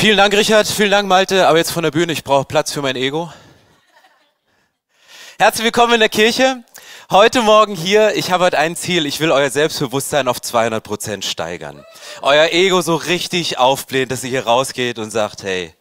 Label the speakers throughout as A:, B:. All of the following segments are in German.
A: Vielen Dank, Richard. Vielen Dank, Malte. Aber jetzt von der Bühne, ich brauche Platz für mein Ego. Herzlich willkommen in der Kirche. Heute Morgen hier, ich habe heute ein Ziel, ich will euer Selbstbewusstsein auf 200 Prozent steigern. Euer Ego so richtig aufblähen, dass ihr hier rausgeht und sagt, hey,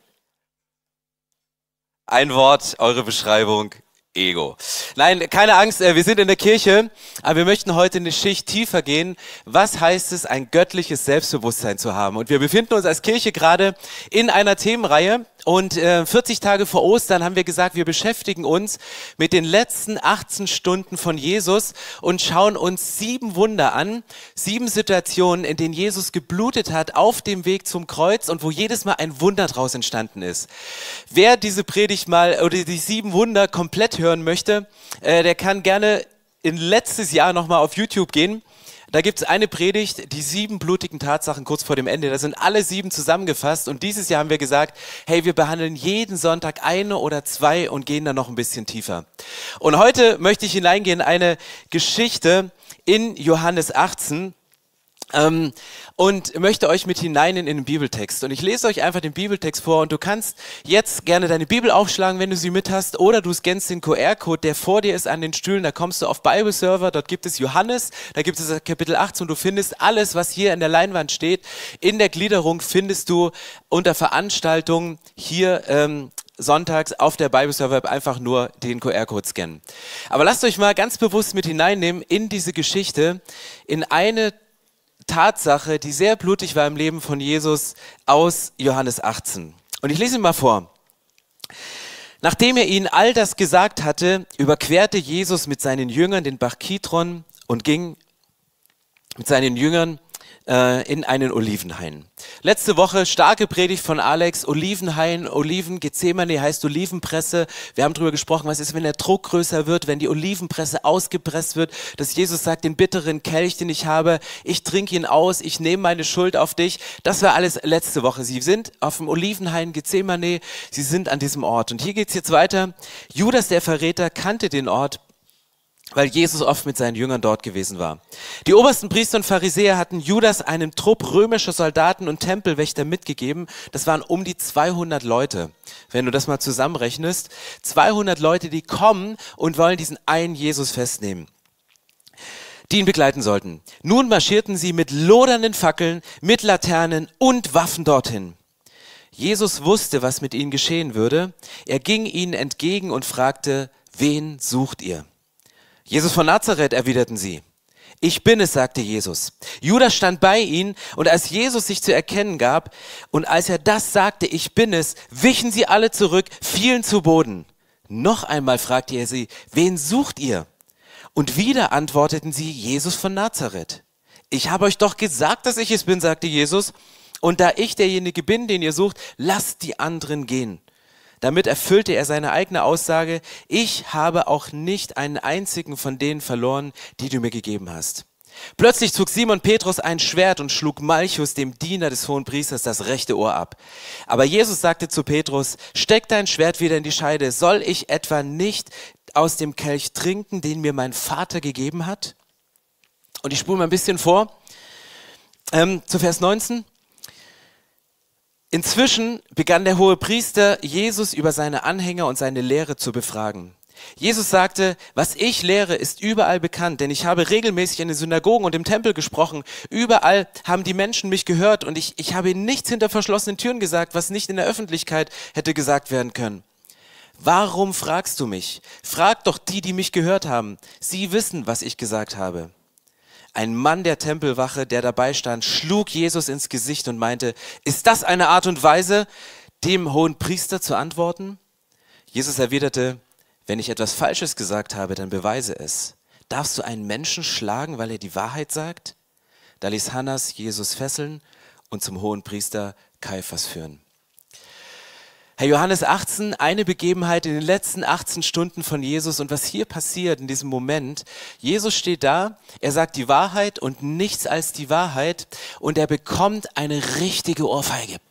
A: ein Wort, eure Beschreibung, Ego. Nein, keine Angst, äh, wir sind in der Kirche, aber wir möchten heute eine Schicht tiefer gehen. Was heißt es, ein göttliches Selbstbewusstsein zu haben? Und wir befinden uns als Kirche gerade in einer Themenreihe und 40 äh, Tage vor Ostern haben wir gesagt, wir beschäftigen uns mit den letzten 18 Stunden von Jesus und schauen uns sieben Wunder an, sieben Situationen, in denen Jesus geblutet hat auf dem Weg zum Kreuz und wo jedes Mal ein Wunder draus entstanden ist. Wer diese Predigt mal oder die sieben Wunder komplett hören möchte, äh, der kann gerne in letztes Jahr nochmal auf YouTube gehen. Da gibt es eine Predigt, die sieben blutigen Tatsachen kurz vor dem Ende. Da sind alle sieben zusammengefasst. Und dieses Jahr haben wir gesagt, hey, wir behandeln jeden Sonntag eine oder zwei und gehen dann noch ein bisschen tiefer. Und heute möchte ich hineingehen in eine Geschichte in Johannes 18. Ähm, und möchte euch mit hineinnehmen in den Bibeltext. Und ich lese euch einfach den Bibeltext vor und du kannst jetzt gerne deine Bibel aufschlagen, wenn du sie mit hast, oder du scannst den QR-Code, der vor dir ist an den Stühlen. Da kommst du auf Bible Server, dort gibt es Johannes, da gibt es Kapitel 18 und du findest alles, was hier in der Leinwand steht. In der Gliederung findest du unter Veranstaltungen hier ähm, sonntags auf der Bible Server einfach nur den QR-Code scannen. Aber lasst euch mal ganz bewusst mit hineinnehmen in diese Geschichte, in eine Tatsache, die sehr blutig war im Leben von Jesus aus Johannes 18. Und ich lese ihn mal vor. Nachdem er ihnen all das gesagt hatte, überquerte Jesus mit seinen Jüngern den Bach Kidron und ging mit seinen Jüngern äh, in einen Olivenhain. Letzte Woche starke Predigt von Alex, Olivenhain, Oliven, Gethsemane heißt Olivenpresse. Wir haben darüber gesprochen, was ist, wenn der Druck größer wird, wenn die Olivenpresse ausgepresst wird, dass Jesus sagt, den bitteren Kelch, den ich habe, ich trinke ihn aus, ich nehme meine Schuld auf dich. Das war alles letzte Woche. Sie sind auf dem Olivenhain, Gethsemane, sie sind an diesem Ort. Und hier geht's jetzt weiter. Judas, der Verräter, kannte den Ort weil Jesus oft mit seinen Jüngern dort gewesen war. Die obersten Priester und Pharisäer hatten Judas einen Trupp römischer Soldaten und Tempelwächter mitgegeben. Das waren um die 200 Leute. Wenn du das mal zusammenrechnest, 200 Leute, die kommen und wollen diesen einen Jesus festnehmen die ihn begleiten sollten. Nun marschierten sie mit lodernden Fackeln, mit Laternen und Waffen dorthin. Jesus wusste, was mit ihnen geschehen würde. Er ging ihnen entgegen und fragte, wen sucht ihr? Jesus von Nazareth, erwiderten sie. Ich bin es, sagte Jesus. Judas stand bei ihnen und als Jesus sich zu erkennen gab und als er das sagte, ich bin es, wichen sie alle zurück, fielen zu Boden. Noch einmal fragte er sie, wen sucht ihr? Und wieder antworteten sie, Jesus von Nazareth. Ich habe euch doch gesagt, dass ich es bin, sagte Jesus. Und da ich derjenige bin, den ihr sucht, lasst die anderen gehen. Damit erfüllte er seine eigene Aussage, ich habe auch nicht einen einzigen von denen verloren, die du mir gegeben hast. Plötzlich zog Simon Petrus ein Schwert und schlug Malchus, dem Diener des hohen Priesters, das rechte Ohr ab. Aber Jesus sagte zu Petrus, steck dein Schwert wieder in die Scheide. Soll ich etwa nicht aus dem Kelch trinken, den mir mein Vater gegeben hat? Und ich spule mal ein bisschen vor, ähm, zu Vers 19. Inzwischen begann der hohe Priester Jesus über seine Anhänger und seine Lehre zu befragen. Jesus sagte, was ich lehre, ist überall bekannt, denn ich habe regelmäßig in den Synagogen und im Tempel gesprochen. Überall haben die Menschen mich gehört und ich, ich habe nichts hinter verschlossenen Türen gesagt, was nicht in der Öffentlichkeit hätte gesagt werden können. Warum fragst du mich? Frag doch die, die mich gehört haben. Sie wissen, was ich gesagt habe. Ein Mann der Tempelwache, der dabei stand, schlug Jesus ins Gesicht und meinte, ist das eine Art und Weise, dem hohen Priester zu antworten? Jesus erwiderte, wenn ich etwas Falsches gesagt habe, dann beweise es. Darfst du einen Menschen schlagen, weil er die Wahrheit sagt? Da ließ Hannas Jesus fesseln und zum hohen Priester Kaiphas führen. Herr Johannes 18, eine Begebenheit in den letzten 18 Stunden von Jesus und was hier passiert in diesem Moment. Jesus steht da, er sagt die Wahrheit und nichts als die Wahrheit und er bekommt eine richtige Ohrfeige.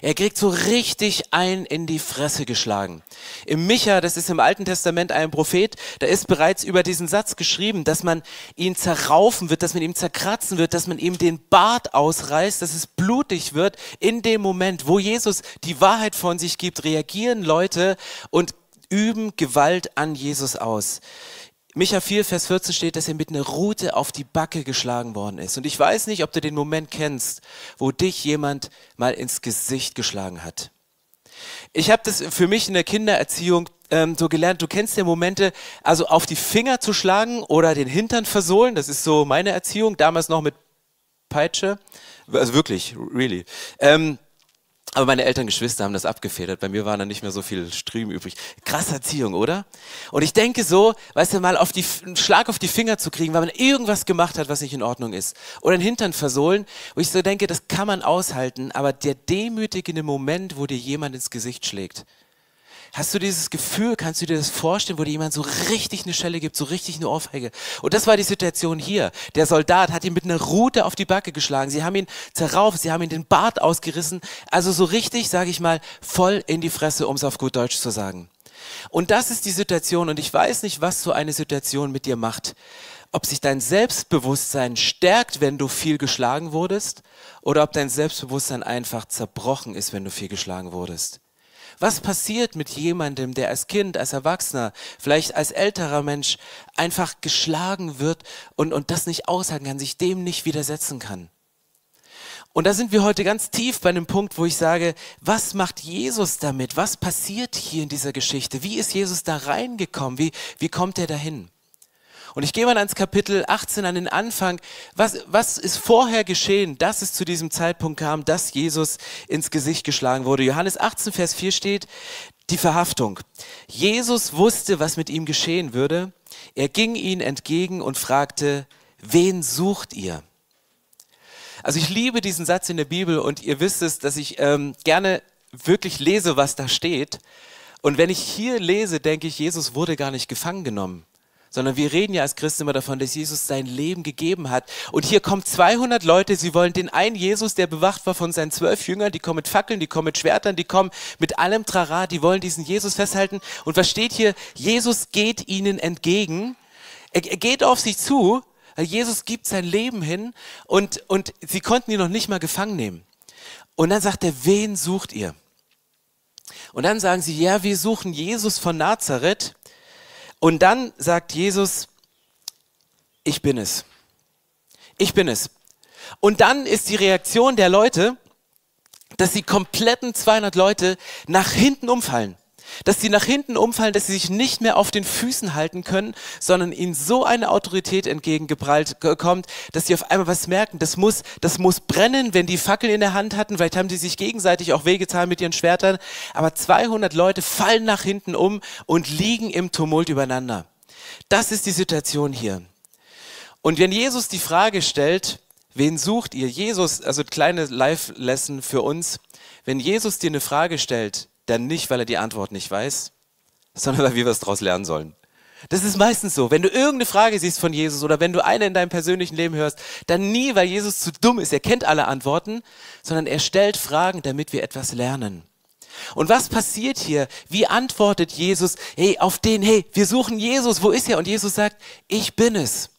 A: Er kriegt so richtig ein in die Fresse geschlagen. Im Micha, das ist im Alten Testament ein Prophet, da ist bereits über diesen Satz geschrieben, dass man ihn zerraufen wird, dass man ihm zerkratzen wird, dass man ihm den Bart ausreißt, dass es blutig wird. In dem Moment, wo Jesus die Wahrheit von sich gibt, reagieren Leute und üben Gewalt an Jesus aus. Micha 4, Vers 14 steht, dass er mit einer Rute auf die Backe geschlagen worden ist. Und ich weiß nicht, ob du den Moment kennst, wo dich jemand mal ins Gesicht geschlagen hat. Ich habe das für mich in der Kindererziehung ähm, so gelernt, du kennst ja Momente, also auf die Finger zu schlagen oder den Hintern versohlen, das ist so meine Erziehung, damals noch mit Peitsche, also wirklich, really. Ähm, aber meine Eltern, Geschwister haben das abgefedert. Bei mir war dann nicht mehr so viel Striemen übrig. Krasse Erziehung, oder? Und ich denke so, weißt du, mal auf die, einen Schlag auf die Finger zu kriegen, weil man irgendwas gemacht hat, was nicht in Ordnung ist. Oder einen Hintern versohlen, wo ich so denke, das kann man aushalten. Aber der demütigende Moment, wo dir jemand ins Gesicht schlägt, Hast du dieses Gefühl, kannst du dir das vorstellen, wo dir jemand so richtig eine Schelle gibt, so richtig eine Ohrfeige? Und das war die Situation hier. Der Soldat hat ihn mit einer Rute auf die Backe geschlagen. Sie haben ihn zerrauft, sie haben ihn den Bart ausgerissen. Also so richtig, sage ich mal, voll in die Fresse, um es auf gut Deutsch zu sagen. Und das ist die Situation. Und ich weiß nicht, was so eine Situation mit dir macht. Ob sich dein Selbstbewusstsein stärkt, wenn du viel geschlagen wurdest, oder ob dein Selbstbewusstsein einfach zerbrochen ist, wenn du viel geschlagen wurdest. Was passiert mit jemandem, der als Kind, als Erwachsener, vielleicht als älterer Mensch einfach geschlagen wird und, und das nicht aushalten kann, sich dem nicht widersetzen kann? Und da sind wir heute ganz tief bei einem Punkt, wo ich sage, was macht Jesus damit? Was passiert hier in dieser Geschichte? Wie ist Jesus da reingekommen? Wie, wie kommt er dahin? Und ich gehe mal ans Kapitel 18, an den Anfang. Was, was ist vorher geschehen, dass es zu diesem Zeitpunkt kam, dass Jesus ins Gesicht geschlagen wurde? Johannes 18, Vers 4 steht, die Verhaftung. Jesus wusste, was mit ihm geschehen würde. Er ging ihnen entgegen und fragte, wen sucht ihr? Also ich liebe diesen Satz in der Bibel und ihr wisst es, dass ich ähm, gerne wirklich lese, was da steht. Und wenn ich hier lese, denke ich, Jesus wurde gar nicht gefangen genommen sondern wir reden ja als Christen immer davon, dass Jesus sein Leben gegeben hat. Und hier kommen 200 Leute, sie wollen den einen Jesus, der bewacht war von seinen zwölf Jüngern, die kommen mit Fackeln, die kommen mit Schwertern, die kommen mit allem Trara, die wollen diesen Jesus festhalten. Und was steht hier? Jesus geht ihnen entgegen. Er, er geht auf sie zu. Jesus gibt sein Leben hin und, und sie konnten ihn noch nicht mal gefangen nehmen. Und dann sagt er, wen sucht ihr? Und dann sagen sie, ja, wir suchen Jesus von Nazareth. Und dann sagt Jesus, ich bin es. Ich bin es. Und dann ist die Reaktion der Leute, dass die kompletten 200 Leute nach hinten umfallen. Dass sie nach hinten umfallen, dass sie sich nicht mehr auf den Füßen halten können, sondern ihnen so eine Autorität entgegengeprallt kommt, dass sie auf einmal was merken. Das muss, das muss brennen, wenn die Fackel in der Hand hatten. Vielleicht haben die sich gegenseitig auch wehgetan mit ihren Schwertern. Aber 200 Leute fallen nach hinten um und liegen im Tumult übereinander. Das ist die Situation hier. Und wenn Jesus die Frage stellt, wen sucht ihr? Jesus, also kleine Live-Lesson für uns. Wenn Jesus dir eine Frage stellt, dann nicht, weil er die Antwort nicht weiß, sondern weil wir was daraus lernen sollen. Das ist meistens so. Wenn du irgendeine Frage siehst von Jesus oder wenn du eine in deinem persönlichen Leben hörst, dann nie, weil Jesus zu dumm ist, er kennt alle Antworten, sondern er stellt Fragen, damit wir etwas lernen. Und was passiert hier? Wie antwortet Jesus, hey, auf den, hey, wir suchen Jesus, wo ist er? Und Jesus sagt, ich bin es.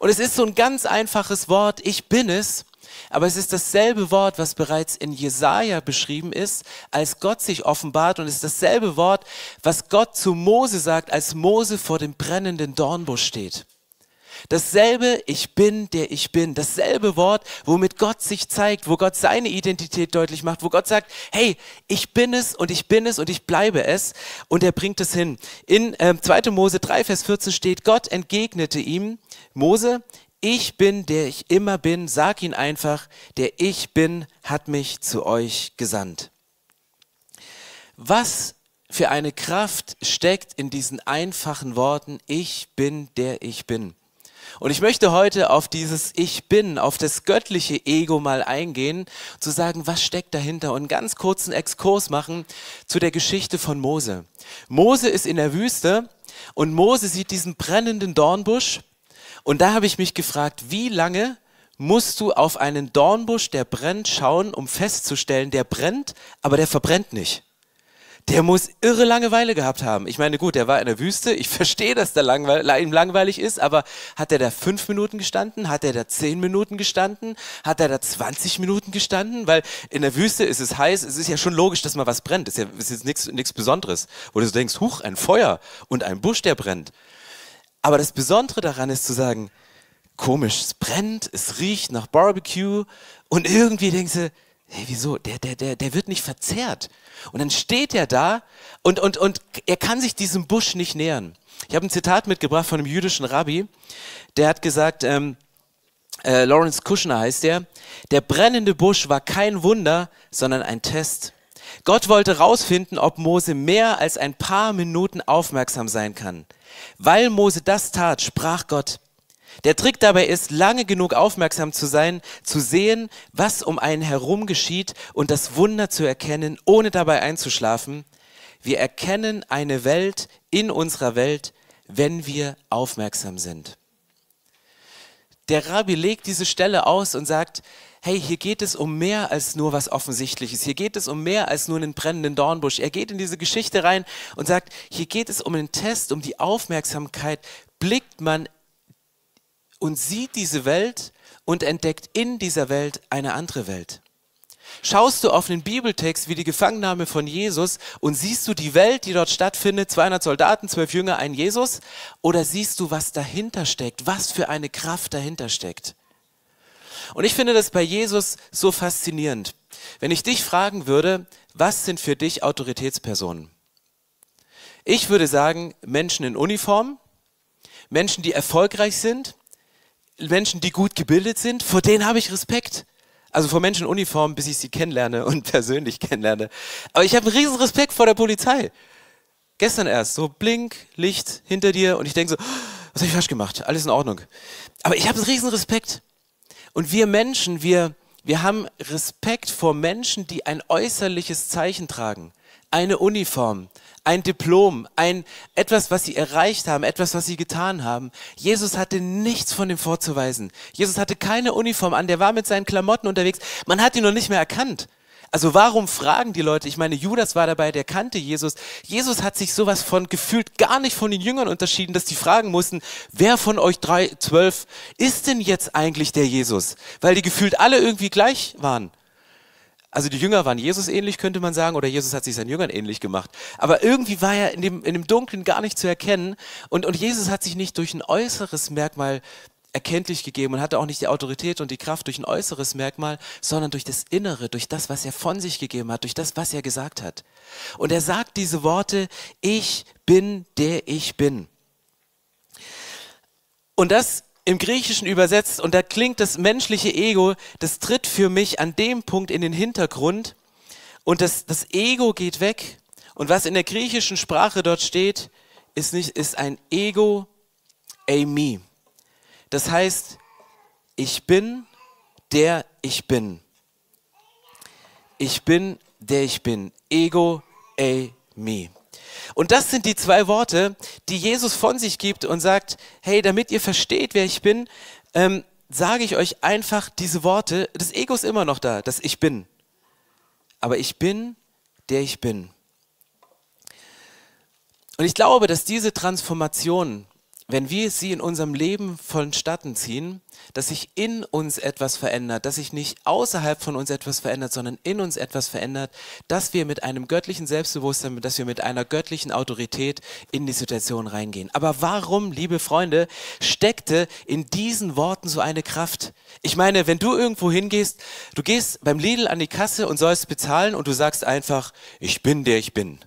A: Und es ist so ein ganz einfaches Wort, ich bin es. Aber es ist dasselbe Wort, was bereits in Jesaja beschrieben ist, als Gott sich offenbart. Und es ist dasselbe Wort, was Gott zu Mose sagt, als Mose vor dem brennenden Dornbusch steht. Dasselbe Ich bin, der ich bin. Dasselbe Wort, womit Gott sich zeigt, wo Gott seine Identität deutlich macht, wo Gott sagt, hey, ich bin es und ich bin es und ich bleibe es. Und er bringt es hin. In äh, 2. Mose 3, Vers 14 steht, Gott entgegnete ihm, Mose, ich bin, der ich immer bin, sag ihn einfach, der ich bin, hat mich zu euch gesandt. Was für eine Kraft steckt in diesen einfachen Worten, ich bin, der ich bin. Und ich möchte heute auf dieses Ich bin, auf das göttliche Ego mal eingehen, zu sagen, was steckt dahinter und einen ganz kurzen Exkurs machen zu der Geschichte von Mose. Mose ist in der Wüste und Mose sieht diesen brennenden Dornbusch und da habe ich mich gefragt, wie lange musst du auf einen Dornbusch, der brennt, schauen, um festzustellen, der brennt, aber der verbrennt nicht. Der muss irre Langeweile gehabt haben. Ich meine, gut, der war in der Wüste. Ich verstehe, dass der langweil ihm langweilig ist, aber hat er da fünf Minuten gestanden? Hat er da zehn Minuten gestanden? Hat er da 20 Minuten gestanden? Weil in der Wüste ist es heiß. Es ist ja schon logisch, dass mal was brennt. Es ist ja nichts Besonderes. Wo du denkst, huch, ein Feuer und ein Busch, der brennt. Aber das Besondere daran ist zu sagen, komisch, es brennt, es riecht nach Barbecue und irgendwie denkst du, hey, wieso? Der, der, der, der wird nicht verzehrt. Und dann steht er da und, und, und er kann sich diesem Busch nicht nähern. Ich habe ein Zitat mitgebracht von einem jüdischen Rabbi, der hat gesagt, ähm, äh, Lawrence Kushner heißt der, der brennende Busch war kein Wunder, sondern ein Test. Gott wollte rausfinden, ob Mose mehr als ein paar Minuten aufmerksam sein kann. Weil Mose das tat, sprach Gott, der Trick dabei ist, lange genug aufmerksam zu sein, zu sehen, was um einen herum geschieht und das Wunder zu erkennen, ohne dabei einzuschlafen. Wir erkennen eine Welt in unserer Welt, wenn wir aufmerksam sind. Der Rabbi legt diese Stelle aus und sagt, hey, hier geht es um mehr als nur was Offensichtliches. Hier geht es um mehr als nur einen brennenden Dornbusch. Er geht in diese Geschichte rein und sagt, hier geht es um einen Test, um die Aufmerksamkeit. Blickt man und sieht diese Welt und entdeckt in dieser Welt eine andere Welt. Schaust du auf einen Bibeltext wie die Gefangennahme von Jesus und siehst du die Welt, die dort stattfindet, 200 Soldaten, 12 Jünger, ein Jesus, oder siehst du, was dahinter steckt, was für eine Kraft dahinter steckt? Und ich finde das bei Jesus so faszinierend. Wenn ich dich fragen würde, was sind für dich Autoritätspersonen? Ich würde sagen, Menschen in Uniform, Menschen, die erfolgreich sind, Menschen, die gut gebildet sind, vor denen habe ich Respekt. Also vor Menschen in Uniform, bis ich sie kennenlerne und persönlich kennenlerne. Aber ich habe einen riesen Respekt vor der Polizei. Gestern erst, so Blink, Licht hinter dir und ich denke so, was habe ich falsch gemacht? Alles in Ordnung. Aber ich habe einen riesen Respekt. Und wir Menschen, wir, wir haben Respekt vor Menschen, die ein äußerliches Zeichen tragen. Eine Uniform, ein Diplom, ein etwas, was sie erreicht haben, etwas, was sie getan haben. Jesus hatte nichts von dem vorzuweisen. Jesus hatte keine Uniform an, der war mit seinen Klamotten unterwegs. Man hat ihn noch nicht mehr erkannt. Also warum fragen die Leute? Ich meine, Judas war dabei, der kannte Jesus. Jesus hat sich sowas von gefühlt gar nicht von den Jüngern unterschieden, dass die fragen mussten, wer von euch drei, zwölf ist denn jetzt eigentlich der Jesus? Weil die gefühlt alle irgendwie gleich waren. Also die Jünger waren Jesus ähnlich, könnte man sagen, oder Jesus hat sich seinen Jüngern ähnlich gemacht. Aber irgendwie war er in dem, in dem Dunkeln gar nicht zu erkennen. Und, und Jesus hat sich nicht durch ein äußeres Merkmal erkenntlich gegeben und hatte auch nicht die Autorität und die Kraft durch ein äußeres Merkmal, sondern durch das Innere, durch das, was er von sich gegeben hat, durch das, was er gesagt hat. Und er sagt diese Worte, ich bin der ich bin. Und das im Griechischen übersetzt und da klingt das menschliche Ego, das tritt für mich an dem Punkt in den Hintergrund und das, das Ego geht weg und was in der griechischen Sprache dort steht, ist, nicht, ist ein Ego eimi. Das heißt, ich bin der ich bin. Ich bin der ich bin. Ego eimi. Und das sind die zwei Worte, die Jesus von sich gibt und sagt, hey, damit ihr versteht, wer ich bin, ähm, sage ich euch einfach diese Worte. Das Ego ist immer noch da, das Ich bin. Aber ich bin, der ich bin. Und ich glaube, dass diese Transformation wenn wir sie in unserem Leben vonstatten ziehen, dass sich in uns etwas verändert, dass sich nicht außerhalb von uns etwas verändert, sondern in uns etwas verändert, dass wir mit einem göttlichen Selbstbewusstsein, dass wir mit einer göttlichen Autorität in die Situation reingehen. Aber warum, liebe Freunde, steckte in diesen Worten so eine Kraft? Ich meine, wenn du irgendwo hingehst, du gehst beim Lidl an die Kasse und sollst bezahlen und du sagst einfach, ich bin der ich bin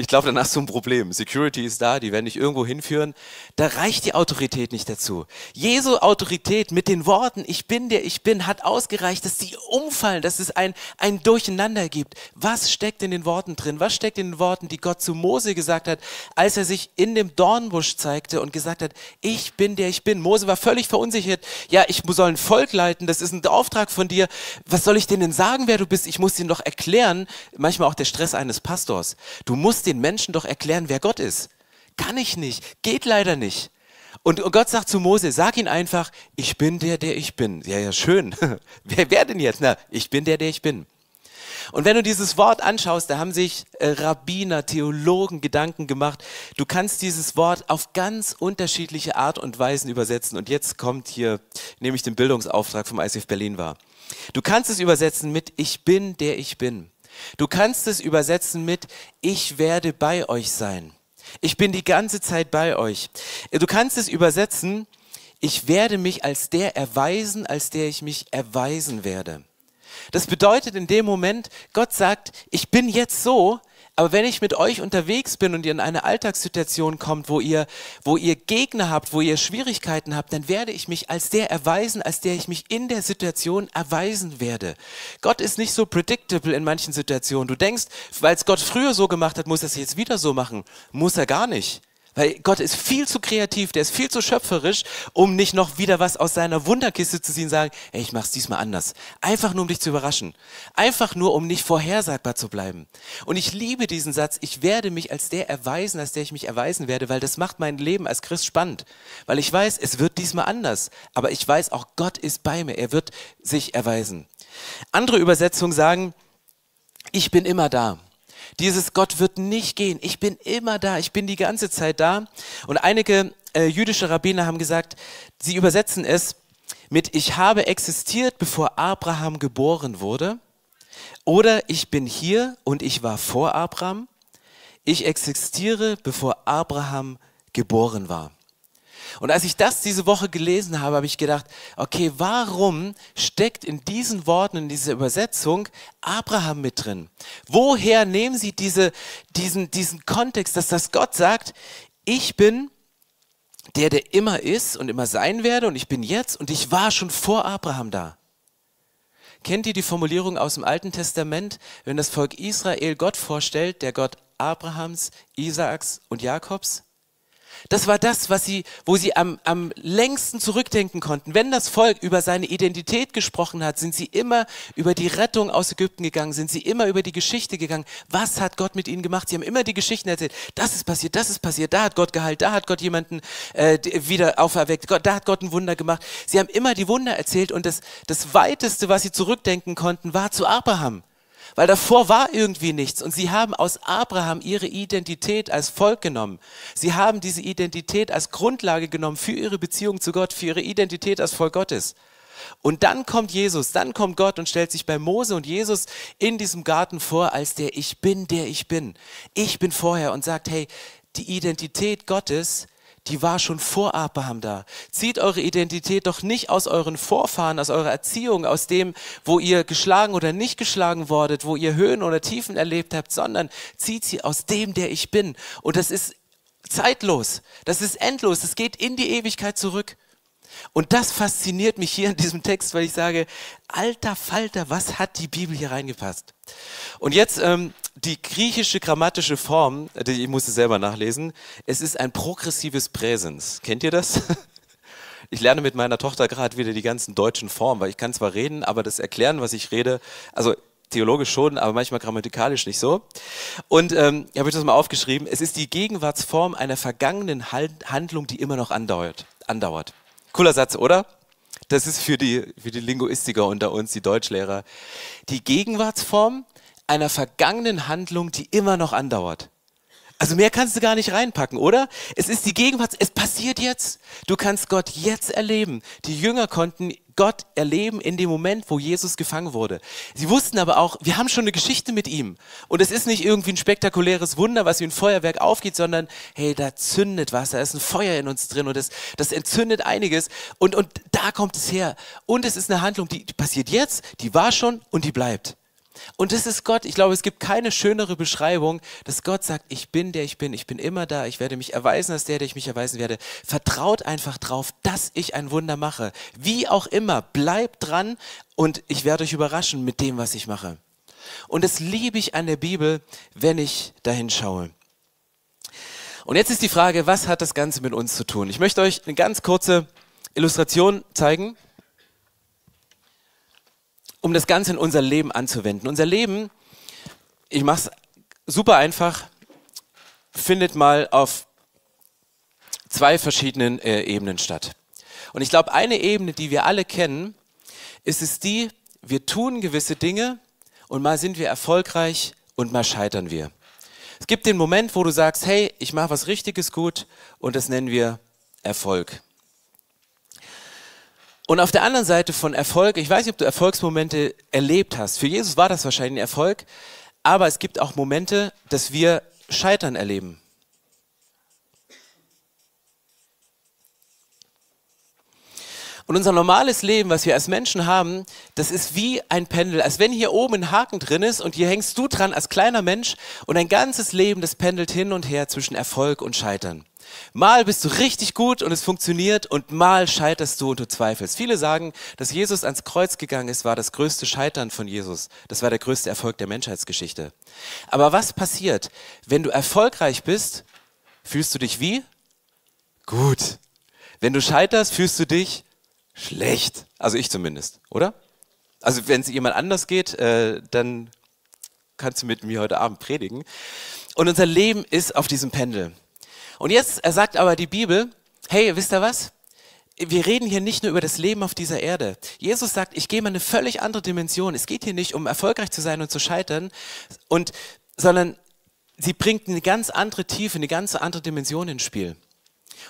A: ich glaube, dann hast du ein Problem. Security ist da, die werden dich irgendwo hinführen. Da reicht die Autorität nicht dazu. Jesu Autorität mit den Worten, ich bin der ich bin, hat ausgereicht, dass sie umfallen, dass es ein, ein Durcheinander gibt. Was steckt in den Worten drin? Was steckt in den Worten, die Gott zu Mose gesagt hat, als er sich in dem Dornbusch zeigte und gesagt hat, ich bin der ich bin. Mose war völlig verunsichert. Ja, ich soll ein Volk leiten, das ist ein Auftrag von dir. Was soll ich denen denn sagen, wer du bist? Ich muss ihnen doch erklären, manchmal auch der Stress eines Pastors. Du musst den Menschen doch erklären, wer Gott ist. Kann ich nicht, geht leider nicht. Und Gott sagt zu Mose, sag ihn einfach, ich bin der, der ich bin. Ja, ja, schön. wer, wer denn jetzt? Na, ich bin der, der ich bin. Und wenn du dieses Wort anschaust, da haben sich äh, Rabbiner, Theologen Gedanken gemacht. Du kannst dieses Wort auf ganz unterschiedliche Art und Weisen übersetzen. Und jetzt kommt hier, nehme ich den Bildungsauftrag vom ICF Berlin wahr. Du kannst es übersetzen mit Ich bin, der ich bin. Du kannst es übersetzen mit Ich werde bei euch sein. Ich bin die ganze Zeit bei euch. Du kannst es übersetzen, ich werde mich als der erweisen, als der ich mich erweisen werde. Das bedeutet in dem Moment, Gott sagt, ich bin jetzt so, aber wenn ich mit euch unterwegs bin und ihr in eine Alltagssituation kommt, wo ihr, wo ihr Gegner habt, wo ihr Schwierigkeiten habt, dann werde ich mich als der erweisen, als der ich mich in der Situation erweisen werde. Gott ist nicht so predictable in manchen Situationen. Du denkst, weil es Gott früher so gemacht hat, muss er es jetzt wieder so machen. Muss er gar nicht. Weil Gott ist viel zu kreativ, der ist viel zu schöpferisch, um nicht noch wieder was aus seiner Wunderkiste zu ziehen und sagen, ey, ich mach's diesmal anders. Einfach nur, um dich zu überraschen. Einfach nur, um nicht vorhersagbar zu bleiben. Und ich liebe diesen Satz, ich werde mich als der erweisen, als der ich mich erweisen werde, weil das macht mein Leben als Christ spannend. Weil ich weiß, es wird diesmal anders. Aber ich weiß auch, Gott ist bei mir. Er wird sich erweisen. Andere Übersetzungen sagen, ich bin immer da. Dieses Gott wird nicht gehen. Ich bin immer da. Ich bin die ganze Zeit da. Und einige äh, jüdische Rabbiner haben gesagt, sie übersetzen es mit Ich habe existiert, bevor Abraham geboren wurde. Oder ich bin hier und ich war vor Abraham. Ich existiere, bevor Abraham geboren war. Und als ich das diese Woche gelesen habe, habe ich gedacht, okay, warum steckt in diesen Worten, in dieser Übersetzung Abraham mit drin? Woher nehmen Sie diese, diesen, diesen Kontext, dass das Gott sagt, ich bin der, der immer ist und immer sein werde und ich bin jetzt und ich war schon vor Abraham da. Kennt ihr die Formulierung aus dem Alten Testament, wenn das Volk Israel Gott vorstellt, der Gott Abrahams, Isaaks und Jakobs? Das war das, was sie, wo sie am, am längsten zurückdenken konnten. Wenn das Volk über seine Identität gesprochen hat, sind sie immer über die Rettung aus Ägypten gegangen, sind sie immer über die Geschichte gegangen. Was hat Gott mit ihnen gemacht? Sie haben immer die Geschichten erzählt. Das ist passiert, das ist passiert, da hat Gott geheilt, da hat Gott jemanden äh, wieder auferweckt, da hat Gott ein Wunder gemacht. Sie haben immer die Wunder erzählt und das, das weiteste, was sie zurückdenken konnten, war zu Abraham. Weil davor war irgendwie nichts und sie haben aus Abraham ihre Identität als Volk genommen. Sie haben diese Identität als Grundlage genommen für ihre Beziehung zu Gott, für ihre Identität als Volk Gottes. Und dann kommt Jesus, dann kommt Gott und stellt sich bei Mose und Jesus in diesem Garten vor als der Ich bin, der ich bin. Ich bin vorher und sagt, hey, die Identität Gottes die war schon vor Abraham da. Zieht eure Identität doch nicht aus euren Vorfahren, aus eurer Erziehung, aus dem, wo ihr geschlagen oder nicht geschlagen wordet, wo ihr Höhen oder Tiefen erlebt habt, sondern zieht sie aus dem, der ich bin. Und das ist zeitlos, das ist endlos, es geht in die Ewigkeit zurück. Und das fasziniert mich hier in diesem Text, weil ich sage, alter Falter, was hat die Bibel hier reingepasst? Und jetzt ähm, die griechische grammatische Form, ich musste selber nachlesen, es ist ein progressives Präsens. Kennt ihr das? Ich lerne mit meiner Tochter gerade wieder die ganzen deutschen Formen, weil ich kann zwar reden, aber das Erklären, was ich rede, also theologisch schon, aber manchmal grammatikalisch nicht so. Und ähm, habe ich das mal aufgeschrieben. Es ist die Gegenwartsform einer vergangenen Handlung, die immer noch andauert. andauert. Cooler Satz, oder? Das ist für die, für die Linguistiker unter uns, die Deutschlehrer. Die Gegenwartsform einer vergangenen Handlung, die immer noch andauert. Also mehr kannst du gar nicht reinpacken, oder? Es ist die Gegenwart, es passiert jetzt. Du kannst Gott jetzt erleben. Die Jünger konnten Gott erleben in dem Moment, wo Jesus gefangen wurde. Sie wussten aber auch, wir haben schon eine Geschichte mit ihm. Und es ist nicht irgendwie ein spektakuläres Wunder, was wie ein Feuerwerk aufgeht, sondern hey, da zündet was, da ist ein Feuer in uns drin und das, das entzündet einiges. Und, und da kommt es her. Und es ist eine Handlung, die, die passiert jetzt, die war schon und die bleibt. Und das ist Gott. Ich glaube, es gibt keine schönere Beschreibung, dass Gott sagt, ich bin der ich bin, ich bin immer da, ich werde mich erweisen als der, der ich mich erweisen werde. Vertraut einfach drauf, dass ich ein Wunder mache. Wie auch immer, bleibt dran und ich werde euch überraschen mit dem, was ich mache. Und das liebe ich an der Bibel, wenn ich dahin schaue. Und jetzt ist die Frage, was hat das Ganze mit uns zu tun? Ich möchte euch eine ganz kurze Illustration zeigen um das Ganze in unser Leben anzuwenden. Unser Leben, ich mache es super einfach, findet mal auf zwei verschiedenen äh, Ebenen statt. Und ich glaube, eine Ebene, die wir alle kennen, ist es die, wir tun gewisse Dinge und mal sind wir erfolgreich und mal scheitern wir. Es gibt den Moment, wo du sagst, hey, ich mache was Richtiges gut und das nennen wir Erfolg. Und auf der anderen Seite von Erfolg, ich weiß nicht, ob du Erfolgsmomente erlebt hast. Für Jesus war das wahrscheinlich ein Erfolg, aber es gibt auch Momente, dass wir Scheitern erleben. Und unser normales Leben, was wir als Menschen haben, das ist wie ein Pendel. Als wenn hier oben ein Haken drin ist und hier hängst du dran als kleiner Mensch und dein ganzes Leben, das pendelt hin und her zwischen Erfolg und Scheitern. Mal bist du richtig gut und es funktioniert und mal scheiterst du und du zweifelst. Viele sagen, dass Jesus ans Kreuz gegangen ist, war das größte Scheitern von Jesus. Das war der größte Erfolg der Menschheitsgeschichte. Aber was passiert, wenn du erfolgreich bist? Fühlst du dich wie? Gut. Wenn du scheiterst, fühlst du dich schlecht. Also ich zumindest, oder? Also wenn es jemand anders geht, äh, dann kannst du mit mir heute Abend predigen. Und unser Leben ist auf diesem Pendel. Und jetzt sagt aber die Bibel, hey, wisst ihr was? Wir reden hier nicht nur über das Leben auf dieser Erde. Jesus sagt, ich gehe mal eine völlig andere Dimension. Es geht hier nicht um erfolgreich zu sein und zu scheitern, und, sondern sie bringt eine ganz andere Tiefe, eine ganz andere Dimension ins Spiel.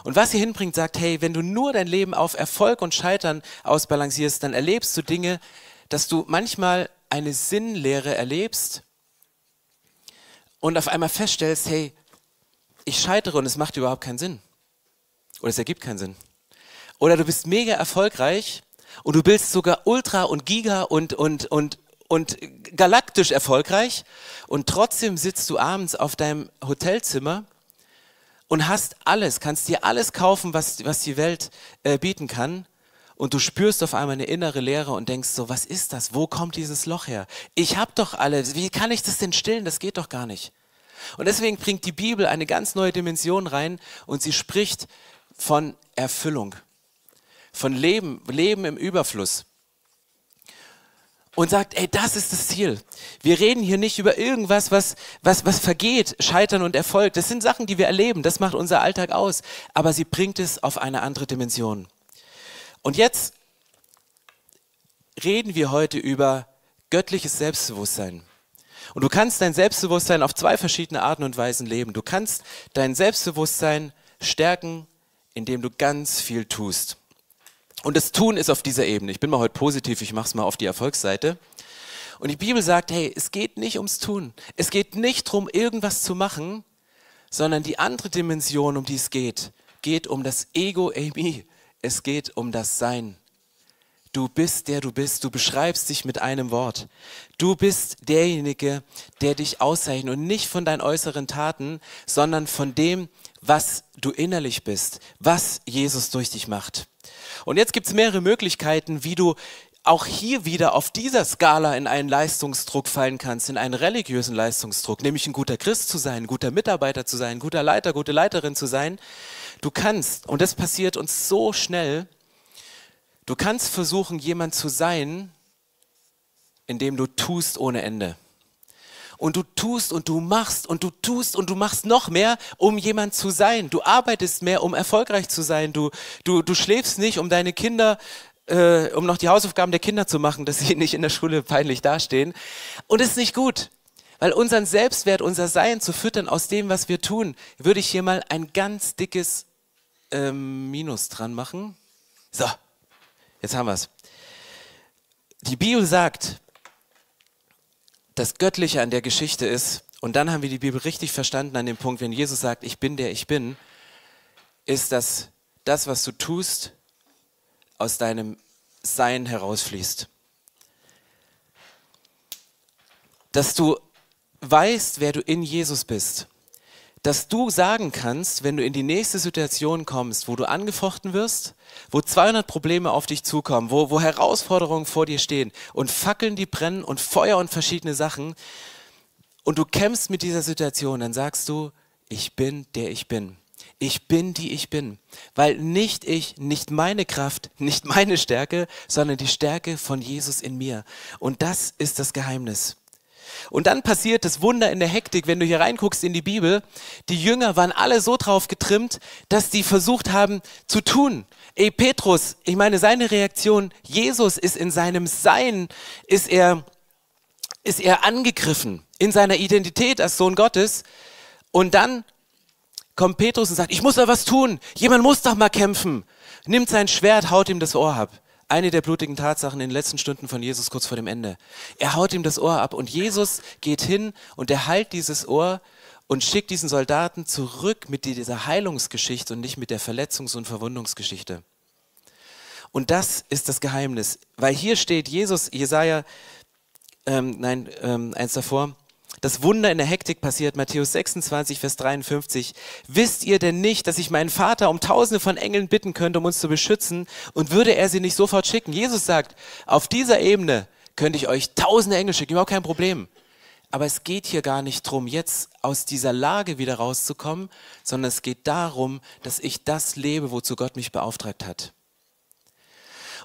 A: Und was sie hinbringt, sagt, hey, wenn du nur dein Leben auf Erfolg und Scheitern ausbalancierst, dann erlebst du Dinge, dass du manchmal eine Sinnlehre erlebst und auf einmal feststellst, hey, ich scheitere und es macht überhaupt keinen Sinn. Oder es ergibt keinen Sinn. Oder du bist mega erfolgreich und du bist sogar ultra und giga und, und, und, und galaktisch erfolgreich und trotzdem sitzt du abends auf deinem Hotelzimmer und hast alles, kannst dir alles kaufen, was, was die Welt äh, bieten kann. Und du spürst auf einmal eine innere Leere und denkst so, was ist das? Wo kommt dieses Loch her? Ich habe doch alles. Wie kann ich das denn stillen? Das geht doch gar nicht. Und deswegen bringt die Bibel eine ganz neue Dimension rein und sie spricht von Erfüllung, von Leben, Leben im Überfluss und sagt, ey, das ist das Ziel. Wir reden hier nicht über irgendwas, was, was, was vergeht, Scheitern und Erfolg. Das sind Sachen, die wir erleben. Das macht unser Alltag aus. Aber sie bringt es auf eine andere Dimension. Und jetzt reden wir heute über göttliches Selbstbewusstsein. Und du kannst dein Selbstbewusstsein auf zwei verschiedene Arten und Weisen leben. Du kannst dein Selbstbewusstsein stärken, indem du ganz viel tust. Und das Tun ist auf dieser Ebene. Ich bin mal heute positiv, ich mache es mal auf die Erfolgsseite. Und die Bibel sagt, hey, es geht nicht ums Tun. Es geht nicht darum, irgendwas zu machen, sondern die andere Dimension, um die es geht, geht um das Ego Amy. Es geht um das Sein. Du bist der du bist. Du beschreibst dich mit einem Wort. Du bist derjenige, der dich auszeichnet und nicht von deinen äußeren Taten, sondern von dem, was du innerlich bist, was Jesus durch dich macht. Und jetzt gibt es mehrere Möglichkeiten, wie du auch hier wieder auf dieser Skala in einen Leistungsdruck fallen kannst, in einen religiösen Leistungsdruck, nämlich ein guter Christ zu sein, ein guter Mitarbeiter zu sein, ein guter Leiter, gute Leiterin zu sein. Du kannst, und das passiert uns so schnell, du kannst versuchen, jemand zu sein, indem du tust ohne Ende und du tust und du machst und du tust und du machst noch mehr, um jemand zu sein. Du arbeitest mehr, um erfolgreich zu sein. Du, du, du schläfst nicht, um deine Kinder äh, um noch die Hausaufgaben der Kinder zu machen, dass sie nicht in der Schule peinlich dastehen. Und es ist nicht gut. Weil unseren Selbstwert, unser Sein zu füttern aus dem, was wir tun, würde ich hier mal ein ganz dickes ähm, Minus dran machen. So, jetzt haben wir es. Die Bibel sagt, das Göttliche an der Geschichte ist, und dann haben wir die Bibel richtig verstanden an dem Punkt, wenn Jesus sagt, ich bin der ich bin, ist, dass das, was du tust, aus deinem Sein herausfließt. Dass du weißt, wer du in Jesus bist dass du sagen kannst, wenn du in die nächste Situation kommst, wo du angefochten wirst, wo 200 Probleme auf dich zukommen, wo, wo Herausforderungen vor dir stehen und Fackeln, die brennen und Feuer und verschiedene Sachen, und du kämpfst mit dieser Situation, dann sagst du, ich bin der ich bin. Ich bin die ich bin. Weil nicht ich, nicht meine Kraft, nicht meine Stärke, sondern die Stärke von Jesus in mir. Und das ist das Geheimnis. Und dann passiert das Wunder in der Hektik, wenn du hier reinguckst in die Bibel. Die Jünger waren alle so drauf getrimmt, dass die versucht haben zu tun. Ey, Petrus, ich meine, seine Reaktion, Jesus ist in seinem Sein, ist er, ist er angegriffen, in seiner Identität als Sohn Gottes. Und dann kommt Petrus und sagt, ich muss da was tun. Jemand muss doch mal kämpfen. Nimmt sein Schwert, haut ihm das Ohr ab eine der blutigen Tatsachen in den letzten Stunden von Jesus kurz vor dem Ende. Er haut ihm das Ohr ab und Jesus geht hin und er heilt dieses Ohr und schickt diesen Soldaten zurück mit dieser Heilungsgeschichte und nicht mit der Verletzungs- und Verwundungsgeschichte. Und das ist das Geheimnis, weil hier steht Jesus, Jesaja, ähm, nein, ähm, eins davor, das Wunder in der Hektik passiert, Matthäus 26, Vers 53. Wisst ihr denn nicht, dass ich meinen Vater um tausende von Engeln bitten könnte, um uns zu beschützen und würde er sie nicht sofort schicken? Jesus sagt, auf dieser Ebene könnte ich euch tausende Engel schicken, überhaupt kein Problem. Aber es geht hier gar nicht darum, jetzt aus dieser Lage wieder rauszukommen, sondern es geht darum, dass ich das lebe, wozu Gott mich beauftragt hat.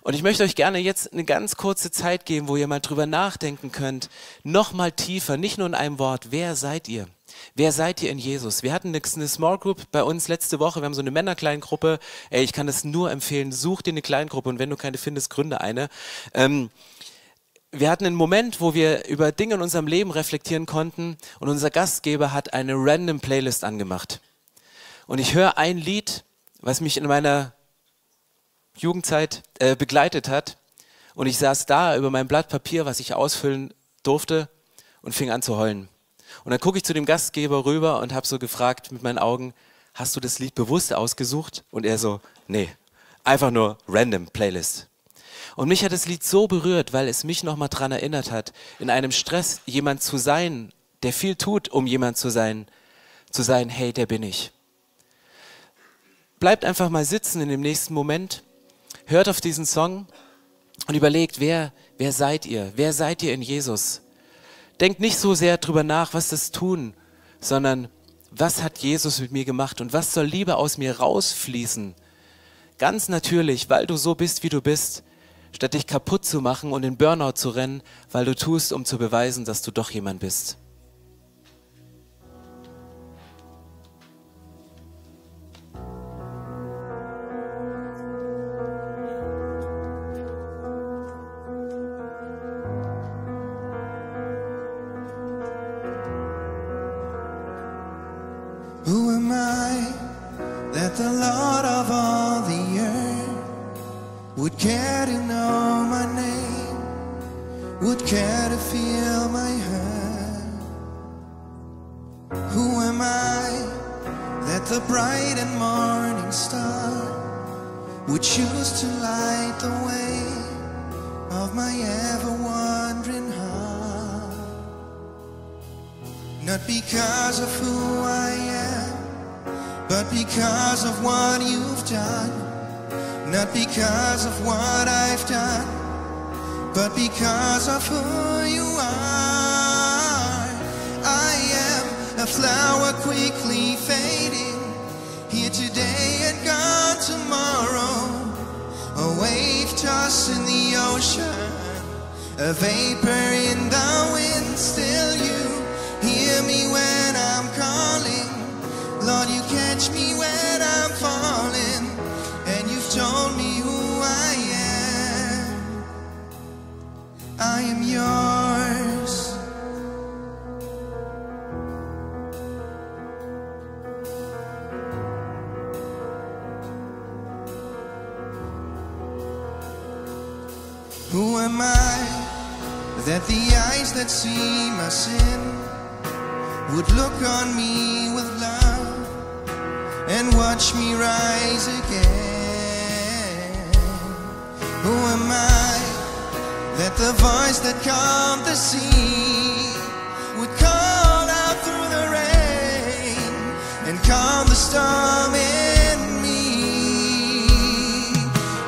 A: Und ich möchte euch gerne jetzt eine ganz kurze Zeit geben, wo ihr mal drüber nachdenken könnt, noch mal tiefer, nicht nur in einem Wort, wer seid ihr? Wer seid ihr in Jesus? Wir hatten eine Small Group bei uns letzte Woche. Wir haben so eine Männerkleingruppe. Ey, ich kann das nur empfehlen. Such dir eine Kleingruppe und wenn du keine findest, gründe eine. Ähm, wir hatten einen Moment, wo wir über Dinge in unserem Leben reflektieren konnten und unser Gastgeber hat eine random Playlist angemacht. Und ich höre ein Lied, was mich in meiner Jugendzeit äh, begleitet hat. Und ich saß da über mein Blatt Papier, was ich ausfüllen durfte, und fing an zu heulen. Und dann gucke ich zu dem Gastgeber rüber und habe so gefragt mit meinen Augen, hast du das Lied bewusst ausgesucht? Und er so, nee, einfach nur random Playlist. Und mich hat das Lied so berührt, weil es mich nochmal daran erinnert hat, in einem Stress jemand zu sein, der viel tut, um jemand zu sein, zu sein, hey, der bin ich. Bleibt einfach mal sitzen in dem nächsten Moment hört auf diesen Song und überlegt, wer, wer seid ihr? Wer seid ihr in Jesus? Denkt nicht so sehr drüber nach, was das tun, sondern was hat Jesus mit mir gemacht und was soll Liebe aus mir rausfließen? Ganz natürlich, weil du so bist, wie du bist, statt dich kaputt zu machen und in Burnout zu rennen, weil du tust, um zu beweisen, dass du doch jemand bist.
B: Who am I that the Lord of all the earth would care to know my name, would care to feel my hurt? Who am I that the bright and morning star would choose to light the way of my ever wandering heart? Not because of who I am but because of what you've done, not because of what I've done, but because of who you are. I am a flower quickly fading, here today and gone tomorrow. A wave tossed in the ocean, a vapor in the wind, still you hear me when. Lord, you catch me when I'm falling, and you've told me who I am. I am yours.
A: Who
B: am I that the eyes that see my sin would look on me with and watch me rise again? Who am I that the voice that calmed the sea would call out through the rain and calm the storm in me?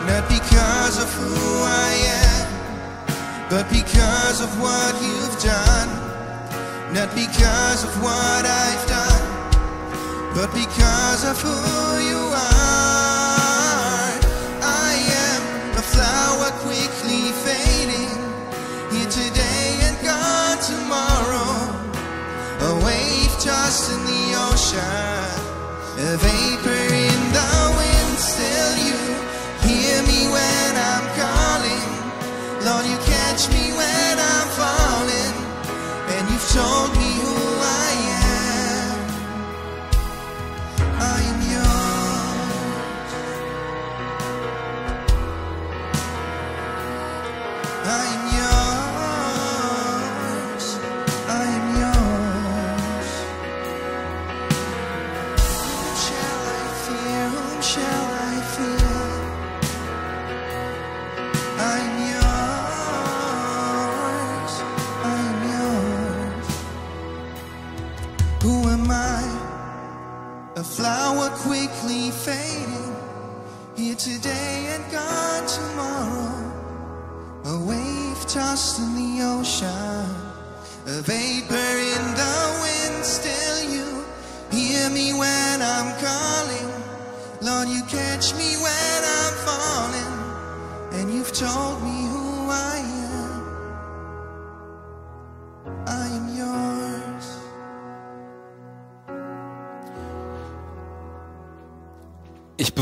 B: Not because of who I am but because of what you've done. Not because of what I've done, but because of who you are, I am a flower quickly fading, here today and gone tomorrow, a wave tossed in the ocean, a vapor in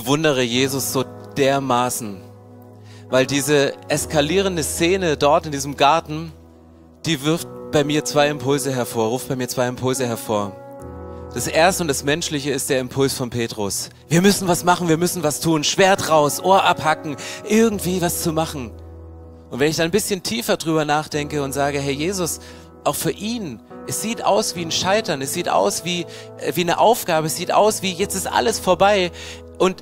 A: bewundere Jesus so dermaßen, weil diese eskalierende Szene dort in diesem Garten, die wirft bei mir zwei Impulse hervor, ruft bei mir zwei Impulse hervor. Das erste und das menschliche ist der Impuls von Petrus. Wir müssen was machen, wir müssen was tun, Schwert raus, Ohr abhacken, irgendwie was zu machen. Und wenn ich dann ein bisschen tiefer drüber nachdenke und sage, Herr Jesus, auch für ihn, es sieht aus wie ein Scheitern, es sieht aus wie, äh, wie eine Aufgabe, es sieht aus wie, jetzt ist alles vorbei. Und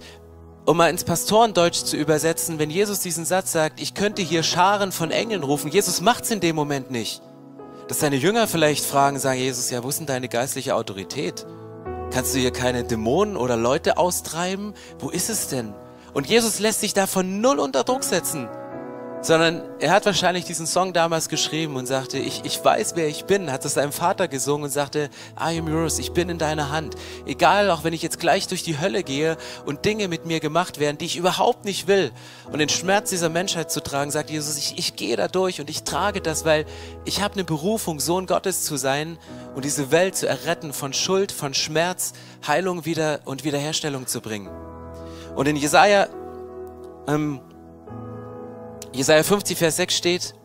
A: um mal ins Pastorendeutsch zu übersetzen, wenn Jesus diesen Satz sagt, ich könnte hier Scharen von Engeln rufen, Jesus macht's in dem Moment nicht. Dass seine Jünger vielleicht fragen, sagen, Jesus, ja, wo ist denn deine geistliche Autorität? Kannst du hier keine Dämonen oder Leute austreiben? Wo ist es denn? Und Jesus lässt sich davon null unter Druck setzen sondern er hat wahrscheinlich diesen Song damals geschrieben und sagte, ich, ich weiß, wer ich bin, hat es seinem Vater gesungen und sagte, I am yours, ich bin in deiner Hand. Egal, auch wenn ich jetzt gleich durch die Hölle gehe und Dinge mit mir gemacht werden, die ich überhaupt nicht will und den Schmerz dieser Menschheit zu tragen, sagt Jesus, ich, ich gehe da durch und ich trage das, weil ich habe eine Berufung, Sohn Gottes zu sein und diese Welt zu erretten von Schuld, von Schmerz, Heilung wieder und Wiederherstellung zu bringen. Und in Jesaja ähm, Jesaja 50, Vers 6 steht,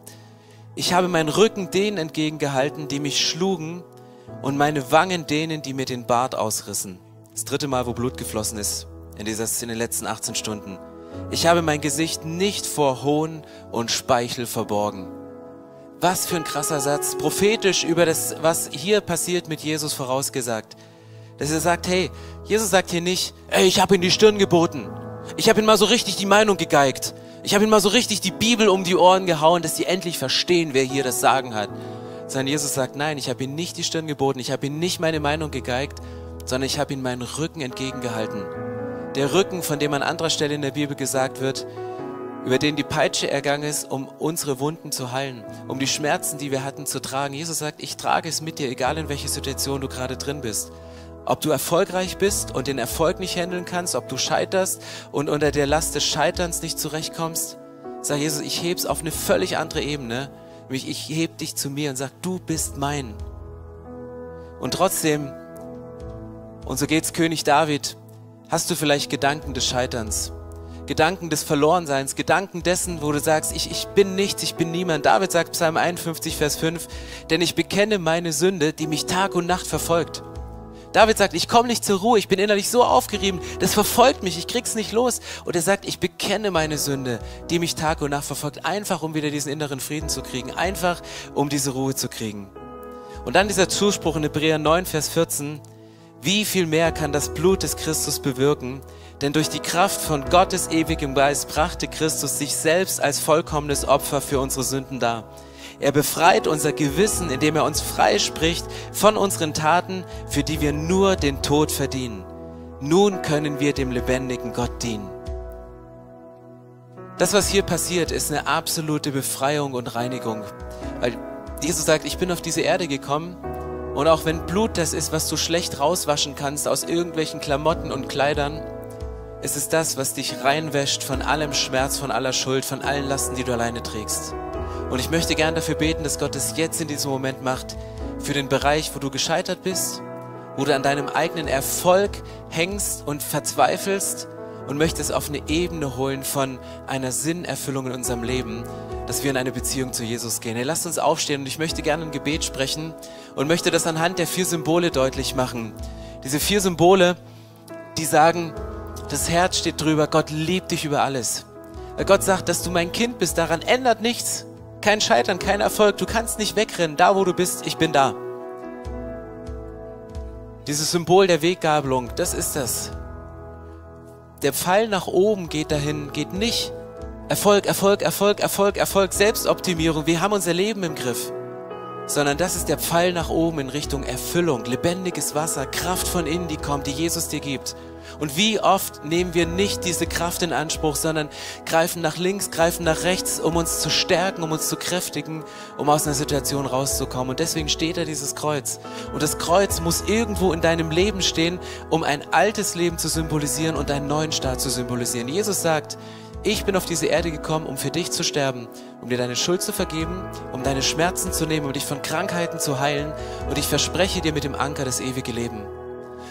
A: ich habe meinen Rücken denen entgegengehalten, die mich schlugen, und meine Wangen denen, die mir den Bart ausrissen. Das dritte Mal, wo Blut geflossen ist in, dieser, in den letzten 18 Stunden. Ich habe mein Gesicht nicht vor Hohn und Speichel verborgen. Was für ein krasser Satz, prophetisch über das, was hier passiert mit Jesus vorausgesagt. Dass er sagt, hey, Jesus sagt hier nicht, ey, ich habe ihm die Stirn geboten. Ich habe ihm mal so richtig die Meinung gegeigt. Ich habe ihnen mal so richtig die Bibel um die Ohren gehauen, dass sie endlich verstehen, wer hier das Sagen hat. Sondern Jesus sagt, nein, ich habe ihnen nicht die Stirn geboten, ich habe ihnen nicht meine Meinung gegeigt, sondern ich habe ihnen meinen Rücken entgegengehalten. Der Rücken, von dem an anderer Stelle in der Bibel gesagt wird, über den die Peitsche ergangen ist, um unsere Wunden zu heilen, um die Schmerzen, die wir hatten, zu tragen. Jesus sagt, ich trage es mit dir, egal in welcher Situation du gerade drin bist ob du erfolgreich bist und den Erfolg nicht handeln kannst, ob du scheiterst und unter der Last des Scheiterns nicht zurechtkommst. Sag Jesus, ich heb's auf eine völlig andere Ebene. Nämlich ich heb dich zu mir und sag, du bist mein. Und trotzdem, und so geht's König David, hast du vielleicht Gedanken des Scheiterns. Gedanken des Verlorenseins, Gedanken dessen, wo du sagst, ich, ich bin nichts, ich bin niemand. David sagt Psalm 51, Vers 5, denn ich bekenne meine Sünde, die mich Tag und Nacht verfolgt. David sagt, ich komme nicht zur Ruhe, ich bin innerlich so aufgerieben, das verfolgt mich, ich krieg's nicht los. Und er sagt, ich bekenne meine Sünde, die mich Tag und Nacht verfolgt, einfach um wieder diesen inneren Frieden zu kriegen, einfach um diese Ruhe zu kriegen. Und dann dieser Zuspruch in Hebräer 9, Vers 14, wie viel mehr kann das Blut des Christus bewirken? Denn durch die Kraft von Gottes ewigem Geist brachte Christus sich selbst als vollkommenes Opfer für unsere Sünden dar. Er befreit unser Gewissen, indem er uns freispricht von unseren Taten, für die wir nur den Tod verdienen. Nun können wir dem lebendigen Gott dienen. Das, was hier passiert, ist eine absolute Befreiung und Reinigung. Weil Jesus sagt, ich bin auf diese Erde gekommen und auch wenn Blut das ist, was du schlecht rauswaschen kannst aus irgendwelchen Klamotten und Kleidern, ist es das, was dich reinwäscht von allem Schmerz, von aller Schuld, von allen Lasten, die du alleine trägst. Und ich möchte gern dafür beten, dass Gott es jetzt in diesem Moment macht, für den Bereich, wo du gescheitert bist, wo du an deinem eigenen Erfolg hängst und verzweifelst und möchtest auf eine Ebene holen von einer Sinnerfüllung in unserem Leben, dass wir in eine Beziehung zu Jesus gehen. Hey, lasst uns aufstehen und ich möchte gerne ein Gebet sprechen und möchte das anhand der vier Symbole deutlich machen. Diese vier Symbole, die sagen, das Herz steht drüber, Gott liebt dich über alles. Gott sagt, dass du mein Kind bist, daran ändert nichts. Kein Scheitern, kein Erfolg. Du kannst nicht wegrennen. Da, wo du bist, ich bin da. Dieses Symbol der Weggabelung, das ist das. Der Pfeil nach oben geht dahin, geht nicht Erfolg, Erfolg, Erfolg, Erfolg, Erfolg, Selbstoptimierung. Wir haben unser Leben im Griff. Sondern das ist der Pfeil nach oben in Richtung Erfüllung, lebendiges Wasser, Kraft von innen, die kommt, die Jesus dir gibt. Und wie oft nehmen wir nicht diese Kraft in Anspruch, sondern greifen nach links, greifen nach rechts, um uns zu stärken, um uns zu kräftigen, um aus einer Situation rauszukommen. Und deswegen steht da dieses Kreuz. Und das Kreuz muss irgendwo in deinem Leben stehen, um ein altes Leben zu symbolisieren und einen neuen Start zu symbolisieren. Jesus sagt, ich bin auf diese Erde gekommen, um für dich zu sterben, um dir deine Schuld zu vergeben, um deine Schmerzen zu nehmen, um dich von Krankheiten zu heilen und ich verspreche dir mit dem Anker das ewige Leben.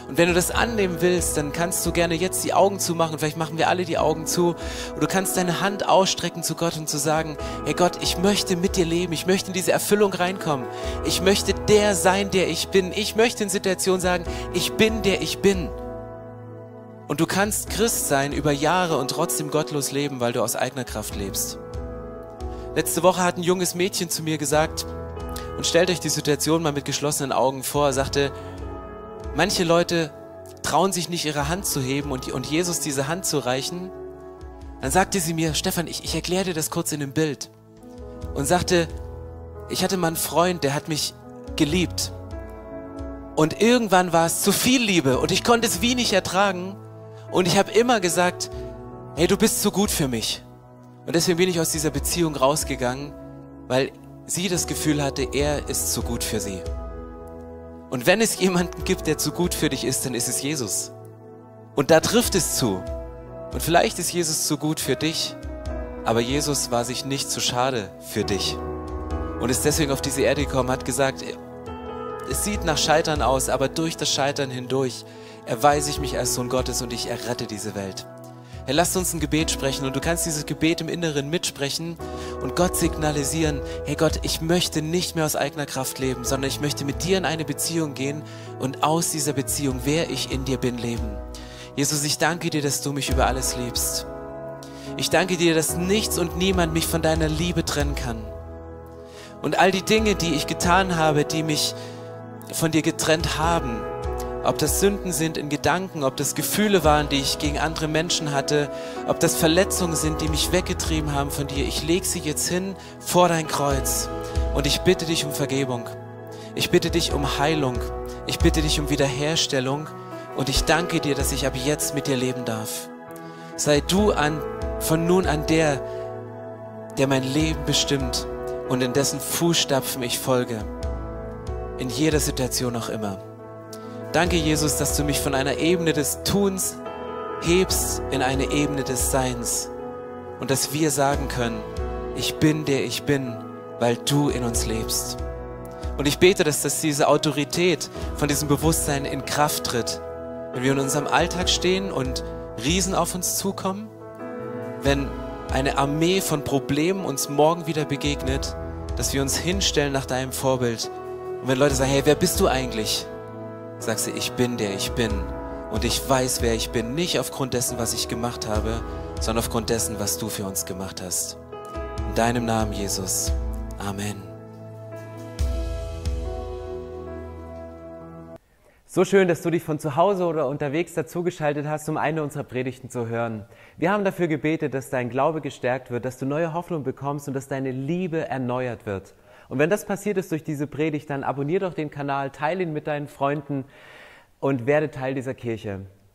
A: Und wenn du das annehmen willst, dann kannst du gerne jetzt die Augen zumachen. Vielleicht machen wir alle die Augen zu. Und du kannst deine Hand ausstrecken zu Gott und zu sagen, hey Gott, ich möchte mit dir leben. Ich möchte in diese Erfüllung reinkommen. Ich möchte der sein, der ich bin. Ich möchte in Situationen sagen, ich bin der ich bin. Und du kannst Christ sein über Jahre und trotzdem gottlos leben, weil du aus eigener Kraft lebst. Letzte Woche hat ein junges Mädchen zu mir gesagt, und stellt euch die Situation mal mit geschlossenen Augen vor, sagte, manche Leute trauen sich nicht ihre Hand zu heben und, und Jesus diese Hand zu reichen. Dann sagte sie mir, Stefan, ich, ich erkläre dir das kurz in dem Bild. Und sagte, ich hatte mal einen Freund, der hat mich geliebt. Und irgendwann war es zu viel Liebe und ich konnte es wie nicht ertragen. Und ich habe immer gesagt, hey, du bist zu gut für mich. Und deswegen bin ich aus dieser Beziehung rausgegangen, weil sie das Gefühl hatte, er ist zu gut für sie. Und wenn es jemanden gibt, der zu gut für dich ist, dann ist es Jesus. Und da trifft es zu. Und vielleicht ist Jesus zu gut für dich, aber Jesus war sich nicht zu schade für dich. Und ist deswegen auf diese Erde gekommen, hat gesagt, es sieht nach Scheitern aus, aber durch das Scheitern hindurch erweise ich mich als Sohn Gottes und ich errette diese Welt. Herr, lasst uns ein Gebet sprechen und du kannst dieses Gebet im Inneren mitsprechen und Gott signalisieren, hey Gott, ich möchte nicht mehr aus eigener Kraft leben, sondern ich möchte mit dir in eine Beziehung gehen und aus dieser Beziehung, wer ich in dir bin, leben. Jesus, ich danke dir, dass du mich über alles liebst. Ich danke dir, dass nichts und niemand mich von deiner Liebe trennen kann. Und all die Dinge, die ich getan habe, die mich von dir getrennt haben, ob das Sünden sind in Gedanken, ob das Gefühle waren, die ich gegen andere Menschen hatte, ob das Verletzungen sind, die mich weggetrieben haben von dir. Ich lege sie jetzt hin vor dein Kreuz und ich bitte dich um Vergebung. Ich bitte dich um Heilung. Ich bitte dich um Wiederherstellung und ich danke dir, dass ich ab jetzt mit dir leben darf. Sei du an, von nun an der, der mein Leben bestimmt und in dessen Fußstapfen ich folge. In jeder Situation auch immer. Danke, Jesus, dass du mich von einer Ebene des Tuns hebst in eine Ebene des Seins und dass wir sagen können, ich bin der ich bin, weil du in uns lebst. Und ich bete, dass, dass diese Autorität von diesem Bewusstsein in Kraft tritt, wenn wir in unserem Alltag stehen und Riesen auf uns zukommen, wenn eine Armee von Problemen uns morgen wieder begegnet, dass wir uns hinstellen nach deinem Vorbild. Und wenn Leute sagen, hey, wer bist du eigentlich? Sagst du, ich bin der ich bin. Und ich weiß, wer ich bin, nicht aufgrund dessen, was ich gemacht habe, sondern aufgrund dessen, was du für uns gemacht hast. In deinem Namen, Jesus. Amen.
C: So schön, dass du dich von zu Hause oder unterwegs dazugeschaltet hast, um eine unserer Predigten zu hören. Wir haben dafür gebetet, dass dein Glaube gestärkt wird, dass du neue Hoffnung bekommst und dass deine Liebe erneuert wird. Und wenn das passiert ist durch diese Predigt, dann abonnier doch den Kanal, teile ihn mit deinen Freunden und werde Teil dieser Kirche.